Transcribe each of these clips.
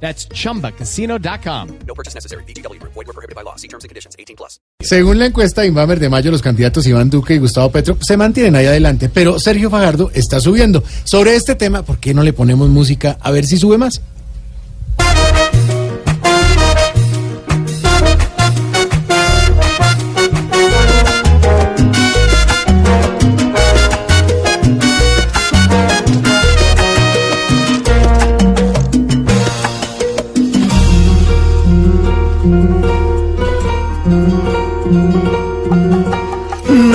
That's chumbacasino.com. No purchase necessary. BGW. Void were prohibited by law. See terms and conditions. 18 plus. Según la encuesta de Invamer de mayo, los candidatos Iván Duque y Gustavo Petro se mantienen ahí adelante, pero Sergio Fajardo está subiendo. Sobre este tema, ¿por qué no le ponemos música a ver si sube más?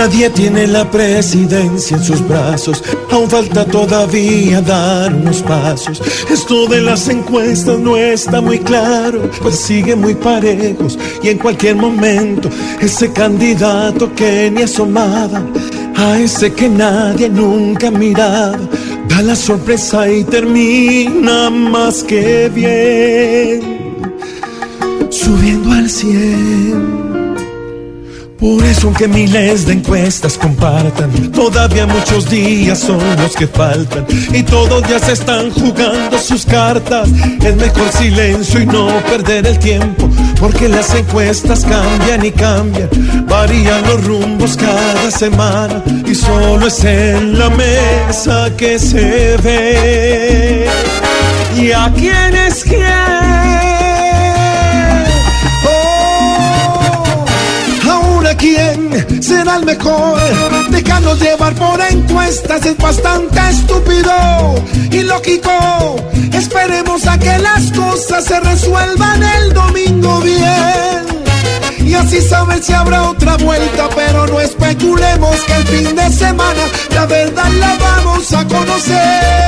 Nadie tiene la presidencia en sus brazos, aún falta todavía dar unos pasos. Esto de las encuestas no está muy claro, pues sigue muy parejos. Y en cualquier momento ese candidato que ni asomaba, a ese que nadie nunca miraba, da la sorpresa y termina más que bien, subiendo al cielo. Por eso aunque miles de encuestas compartan, todavía muchos días son los que faltan y todos ya se están jugando sus cartas. Es mejor silencio y no perder el tiempo, porque las encuestas cambian y cambian, varían los rumbos cada semana y solo es en la mesa que se ve. ¿Y a quién será el mejor. Dejarnos llevar por encuestas es bastante estúpido y lógico. Esperemos a que las cosas se resuelvan el domingo bien. Y así saber si habrá otra vuelta, pero no especulemos que el fin de semana la verdad la vamos a conocer.